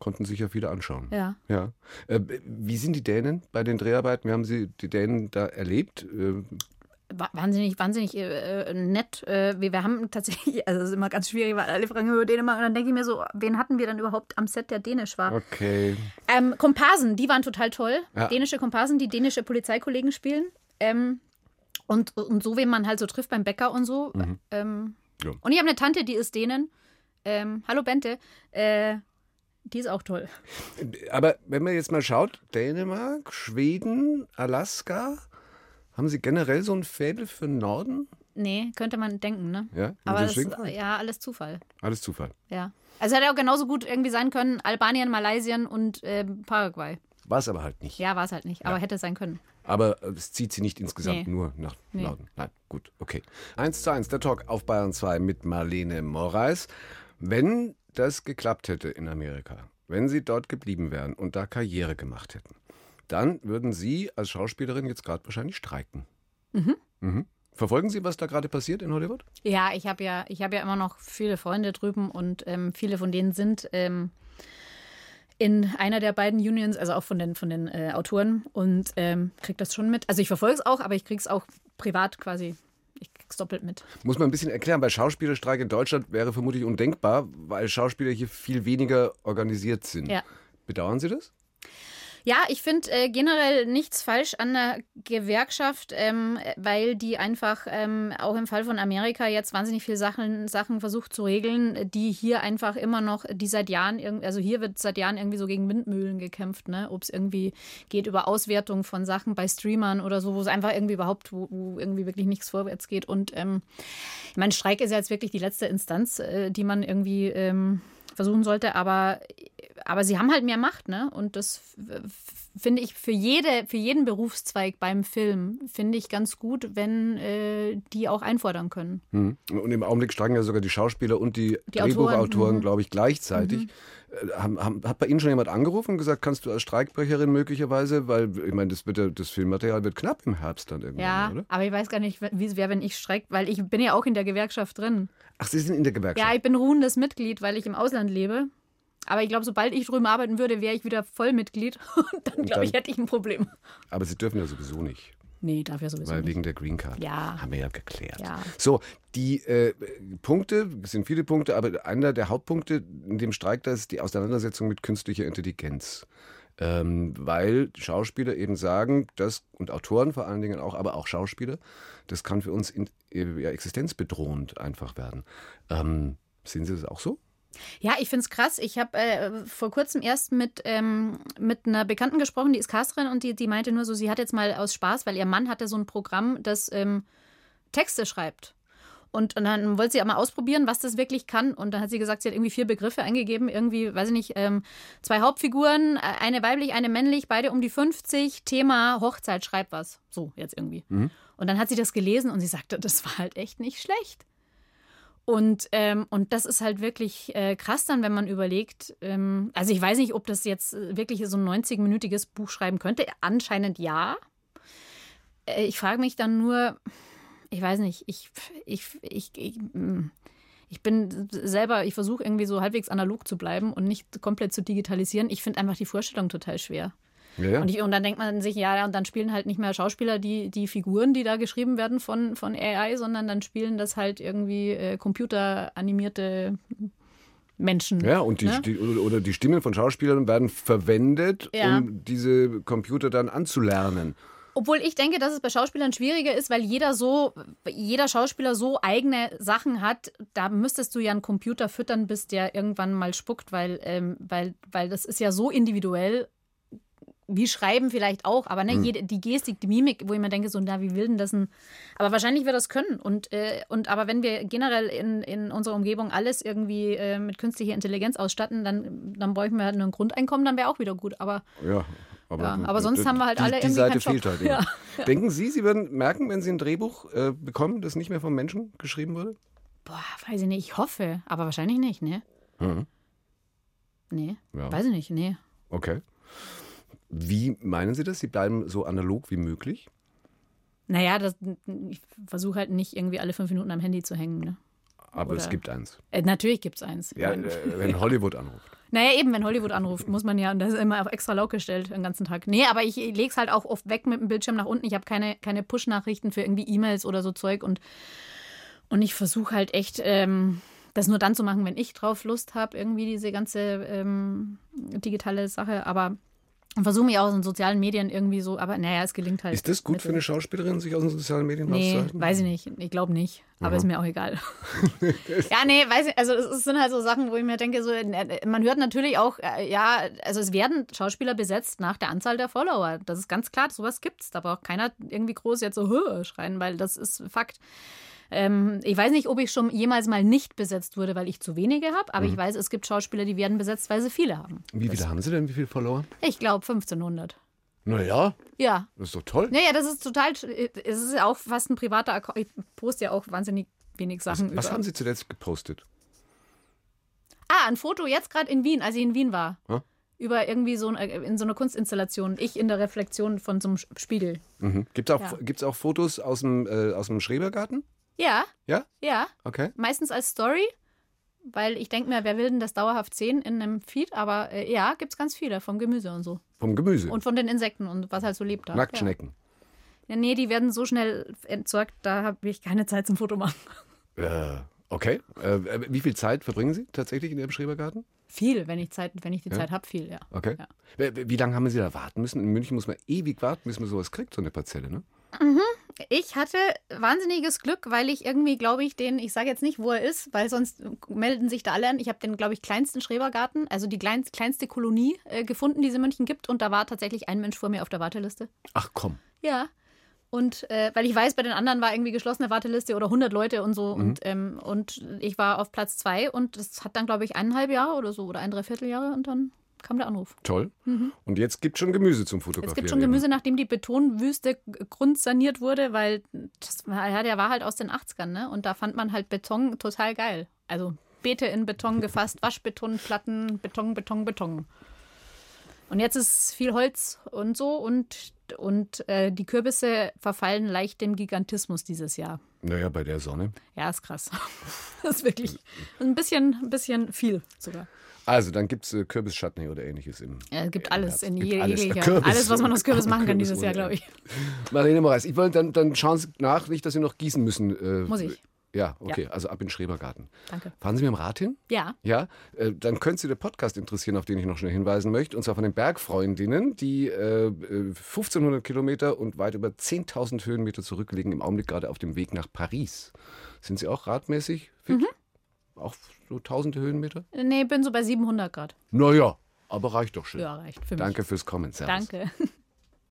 S1: konnten sich ja viele anschauen.
S2: Ja.
S1: Ja. Äh, wie sind die Dänen bei den Dreharbeiten? Wie haben Sie die Dänen da erlebt? Äh,
S2: Wa- Wahnsinnig, wahnsinnig äh, äh, nett. Äh, wir, wir haben tatsächlich, also es ist immer ganz schwierig, weil alle fragen über Dänemark und dann denke ich mir so, wen hatten wir dann überhaupt am Set, der dänisch war?
S1: okay.
S2: Ähm, Komparsen, die waren total toll.
S1: Ja.
S2: Dänische Komparsen, die dänische Polizeikollegen spielen. Ähm, und, und so, wen man halt so trifft beim Bäcker und so. Ähm,
S1: Ja.
S2: Und ich habe eine Tante, die ist Dänen. Ähm, hallo Bente. Äh, die ist auch toll.
S1: Aber wenn man jetzt mal schaut, Dänemark, Schweden, Alaska, haben Sie generell so ein Faible für den Norden?
S2: Nee, könnte man denken, ne?
S1: Ja,
S2: Aber das, ja, alles Zufall.
S1: Alles Zufall.
S2: Ja. Also hätte auch genauso gut irgendwie sein können, Albanien, Malaysien und ähm, Paraguay.
S1: War es aber halt nicht.
S2: Ja, war es halt nicht, aber hätte sein können.
S1: Aber es zieht sie nicht insgesamt
S2: Nee.
S1: nur nach
S2: Nee.
S1: Norden. Nein, gut, okay. 1 zu 1, der Talk auf Bayern 2 mit Marlene Moraes. Wenn das geklappt hätte in Amerika, wenn Sie dort geblieben wären und da Karriere gemacht hätten, dann würden Sie als Schauspielerin jetzt gerade wahrscheinlich streiken. Mhm. Verfolgen Sie, was da gerade passiert in Hollywood?
S2: Ja, ich habe ja, ich habe ja immer noch viele Freunde drüben und ähm, viele von denen sind ähm, in einer der beiden Unions, also auch von den, von den äh, Autoren und ähm, kriege das schon mit. Also ich verfolge es auch, aber ich kriege es auch privat quasi. Ich krieg's doppelt mit.
S1: Muss man ein bisschen erklären, weil Schauspielerstreik in Deutschland wäre vermutlich undenkbar, weil Schauspieler hier viel weniger organisiert sind.
S2: Ja.
S1: Bedauern Sie das?
S2: Ja, ich finde äh, generell nichts falsch an der Gewerkschaft, ähm, weil die einfach ähm, auch im Fall von Amerika jetzt wahnsinnig viele Sachen, Sachen versucht zu regeln, die hier einfach immer noch, die seit Jahren, also hier wird seit Jahren irgendwie so gegen Windmühlen gekämpft, ne? Ob es irgendwie geht über Auswertung von Sachen bei Streamern oder so, wo es einfach irgendwie überhaupt, wo, wo irgendwie wirklich nichts vorwärts geht. Und ähm, ich meine, Streik ist ja jetzt wirklich die letzte Instanz, äh, die man irgendwie ähm, versuchen sollte, aber, aber sie haben halt mehr Macht, ne? Und das finde ich für jede, für jeden Berufszweig beim Film, finde ich ganz gut, wenn äh, die auch einfordern können.
S1: Mhm. Und im Augenblick steigen ja sogar die Schauspieler und die,
S2: Die Autoren,
S1: Drehbuchautoren,
S2: mhm.
S1: glaube ich, gleichzeitig. Äh, Haben, haben, hat bei Ihnen schon jemand angerufen und gesagt, kannst du als Streikbrecherin möglicherweise, weil ich meine, das, wird ja, das Filmmaterial wird knapp im Herbst dann irgendwann,
S2: Ja,
S1: oder?
S2: aber ich weiß gar nicht, wie es wäre, wenn ich streik, weil ich bin ja auch in der Gewerkschaft drin.
S1: Ach, Sie sind in der Gewerkschaft.
S2: Ja, ich bin ruhendes Mitglied, weil ich im Ausland lebe. Aber ich glaube, sobald ich drüben arbeiten würde, wäre ich wieder Vollmitglied. Und dann, glaube ich, hätte ich ein Problem.
S1: Aber Sie dürfen ja sowieso nicht,
S2: Nee, dafür sowieso
S1: weil
S2: nicht.
S1: wegen der Green Card.
S2: Ja.
S1: Haben wir ja geklärt.
S2: Ja.
S1: So, die äh, Punkte, es sind viele Punkte, aber einer der Hauptpunkte in dem Streik, da ist die Auseinandersetzung mit künstlicher Intelligenz. Ähm, weil Schauspieler eben sagen, das, und Autoren vor allen Dingen auch, aber auch Schauspieler, das kann für uns in, ja, existenzbedrohend einfach werden. Ähm, sehen Sie das auch so?
S2: Ja, ich finde es krass. Ich habe äh, vor kurzem erst mit, ähm, mit einer Bekannten gesprochen, die ist Casterin und die, die meinte nur so, sie hat jetzt mal aus Spaß, weil ihr Mann hatte so ein Programm, das ähm, Texte schreibt. Und, und, dann wollte sie auch mal ausprobieren, was das wirklich kann. Und dann hat sie gesagt, sie hat irgendwie vier Begriffe eingegeben. Irgendwie, weiß ich nicht, ähm, zwei Hauptfiguren, äh, eine weiblich, eine männlich, beide um die 50. Thema Hochzeit, schreib was. So, jetzt irgendwie. Mhm. Und dann hat sie das gelesen und sie sagte, das war halt echt nicht schlecht. Und, ähm, und das ist halt wirklich äh, krass dann, wenn man überlegt, ähm, also ich weiß nicht, ob das jetzt wirklich so ein 90-minütiges Buch schreiben könnte. Anscheinend ja. Äh, ich frage mich dann nur, ich weiß nicht, ich, ich, ich, ich, mm, ich bin selber, ich versuche irgendwie so halbwegs analog zu bleiben und nicht komplett zu digitalisieren. Ich finde einfach die Vorstellung total schwer. Ja. Und, ich, und, dann denkt man sich, ja, und dann spielen halt nicht mehr Schauspieler die, die Figuren, die da geschrieben werden von, von AI, sondern dann spielen das halt irgendwie äh, computeranimierte Menschen.
S1: Ja, und die,
S2: ne?
S1: die, oder die Stimmen von Schauspielern werden verwendet,
S2: Ja.
S1: um diese Computer dann anzulernen.
S2: Obwohl ich denke, dass es bei Schauspielern schwieriger ist, weil jeder so, jeder Schauspieler so eigene Sachen hat. Da müsstest du ja einen Computer füttern, bis der irgendwann mal spuckt, weil, ähm, weil, weil das ist ja so individuell. Wie Schreiben vielleicht auch, aber ne, jede, die Gestik, die Mimik, wo ich mir denke, so, na, wie will denn das denn? Aber wahrscheinlich wird das können. Und, äh, und aber wenn wir generell in, in unserer Umgebung alles irgendwie äh, mit künstlicher Intelligenz ausstatten, dann, dann bräuchten wir halt nur ein Grundeinkommen, dann wäre auch wieder gut. Aber
S1: Ja, aber,
S2: Ja, aber sonst haben wir halt
S1: die,
S2: alle
S1: Die
S2: irgendwie
S1: Seite
S2: keinen Job.
S1: fehlt halt.
S2: Ja.
S1: Denken Sie, Sie würden merken, wenn Sie ein Drehbuch äh, bekommen, das nicht mehr vom Menschen geschrieben wurde?
S2: Boah, weiß ich nicht, ich hoffe, aber wahrscheinlich nicht, ne?
S1: Mhm.
S2: Nee, weiß ich nicht, nee.
S1: Okay. Wie meinen Sie das? Sie bleiben so analog wie möglich?
S2: Naja, das, ich versuche halt nicht irgendwie alle fünf Minuten am Handy zu hängen. Ne?
S1: Aber es
S2: Oder-
S1: gibt eins.
S2: Äh, natürlich gibt es eins.
S1: Ja,
S2: Wenn-
S1: äh, wenn Hollywood anruft.
S2: Naja, eben, wenn Hollywood anruft, muss man ja, und das ist immer auch extra laut gestellt den ganzen Tag. Nee, aber ich lege es halt auch oft weg mit dem Bildschirm nach unten. Ich habe keine, keine Push-Nachrichten für irgendwie E-Mails oder so Zeug und, und ich versuche halt echt, ähm, das nur dann zu machen, wenn ich drauf Lust habe, irgendwie diese ganze ähm, digitale Sache. Aber versuche mich auch in sozialen Medien irgendwie so, aber naja, es gelingt halt.
S1: Ist das gut für eine Schauspielerin, sich aus den sozialen Medien
S2: Nee,
S1: rauszuhalten?
S2: weiß ich nicht. Ich glaube nicht. Aber ist mir auch egal. ja, nee, weiß ich, also es sind halt so Sachen, wo ich mir denke, so, äh, man hört natürlich auch, äh, ja, also es werden Schauspieler besetzt nach der Anzahl der Follower. Das ist ganz klar, sowas gibt's. Da braucht keiner irgendwie groß jetzt so "Hö" schreien, weil das ist Fakt. Ähm, ich weiß nicht, ob ich schon jemals mal nicht besetzt wurde, weil ich zu wenige habe, aber ich weiß, es gibt Schauspieler, die werden besetzt, weil sie viele haben.
S1: Wie viele haben Sie denn? Wie viele Follower?
S2: Ich glaube 1500.
S1: Naja,
S2: Ja.
S1: das ist doch toll.
S2: Naja, das ist total, es ist ja auch fast ein privater Account. Ich poste ja auch wahnsinnig wenig Sachen.
S1: Was
S2: über.
S1: haben Sie zuletzt gepostet?
S2: Ah, ein Foto jetzt gerade in Wien, als ich in Wien war.
S1: Hä?
S2: Über irgendwie so ein, äh, in so einer Kunstinstallation. Ich in der Reflexion von so einem Spiegel.
S1: Mhm. Gibt es auch,
S2: Ja.
S1: auch Fotos aus dem, äh, aus dem Schrebergarten?
S2: Ja,
S1: Ja?
S2: ja.
S1: Okay.
S2: Meistens als Story. Weil ich denke mir, wer will denn das dauerhaft sehen in einem Feed? Aber äh, ja, gibt es ganz viele vom Gemüse und so.
S1: Vom Gemüse.
S2: Und von den Insekten und was halt so lebt da.
S1: Nacktschnecken.
S2: Ja. ja, nee, die werden so schnell entsorgt, da habe ich keine Zeit zum Foto machen.
S1: Äh, okay. Äh, wie viel Zeit verbringen Sie tatsächlich in Ihrem Schrebergarten?
S2: Viel, wenn ich Zeit, wenn ich die Zeit habe, viel, ja.
S1: Okay.
S2: Ja.
S1: Wie, wie lange haben Sie da warten müssen? In München muss man ewig warten, bis man sowas kriegt, so eine Parzelle, ne?
S2: Ich hatte wahnsinniges Glück, weil ich irgendwie, glaube ich, den, ich sage jetzt nicht, wo er ist, weil sonst melden sich da alle an. Ich habe den, glaube ich, kleinsten Schrebergarten, also die klein, kleinste Kolonie äh, gefunden, die es in München gibt. Und da war tatsächlich ein Mensch vor mir auf der Warteliste.
S1: Ach komm.
S2: Ja. Und äh, weil ich weiß, bei den anderen war irgendwie geschlossene Warteliste oder 100 Leute und so. Und, ähm, und ich war auf Platz zwei und das hat dann, glaube ich, eineinhalb Jahre oder so oder ein Dreivierteljahre und dann kam der Anruf.
S1: Toll. Und jetzt gibt schon Gemüse zum Fotografieren.
S2: Mhm. Es gibt schon Gemüse, nachdem die Betonwüste grundsaniert wurde, weil das ja, der war halt aus den 80ern, ne? Und da fand man halt Beton total geil. Also Beete in Beton gefasst, Waschbetonplatten, Beton, Beton, Beton. Und jetzt ist viel Holz und so und, und äh, die Kürbisse verfallen leicht dem Gigantismus dieses Jahr.
S1: Naja, bei der Sonne.
S2: Ja, ist krass. Das ist wirklich ein bisschen, ein bisschen viel sogar.
S1: Also, dann gibt es äh, Kürbischutney oder ähnliches im.
S2: Ja, es gibt
S1: im
S2: alles
S1: Herbst.
S2: in
S1: Gibt
S2: je-
S1: alles. Kürbis.
S2: Alles, was man aus Kürbis machen kann
S1: Kürbis
S2: dieses Jahr, glaube ich.
S1: Marlene Moraes, ich wollte dann, dann schauen Sie nach, nicht, dass Sie noch gießen müssen. Äh,
S2: Muss ich.
S1: Ja, okay, also ab in den Schrebergarten.
S2: Danke.
S1: Fahren Sie mit dem Rad hin?
S2: Ja.
S1: Ja, äh, dann könnte Sie der Podcast interessieren, auf den ich noch schnell hinweisen möchte. Und zwar von den Bergfreundinnen, die äh, äh, 1500 Kilometer und weit über 10.000 Höhenmeter zurücklegen, im Augenblick gerade auf dem Weg nach Paris. Sind Sie auch radmäßig fit?
S2: Mhm.
S1: Auch so tausende Höhenmeter?
S2: Nee, bin so bei 700 Grad.
S1: Naja, aber reicht doch schon.
S2: Ja, reicht für mich.
S1: Danke fürs Kommen. Servus.
S2: Danke.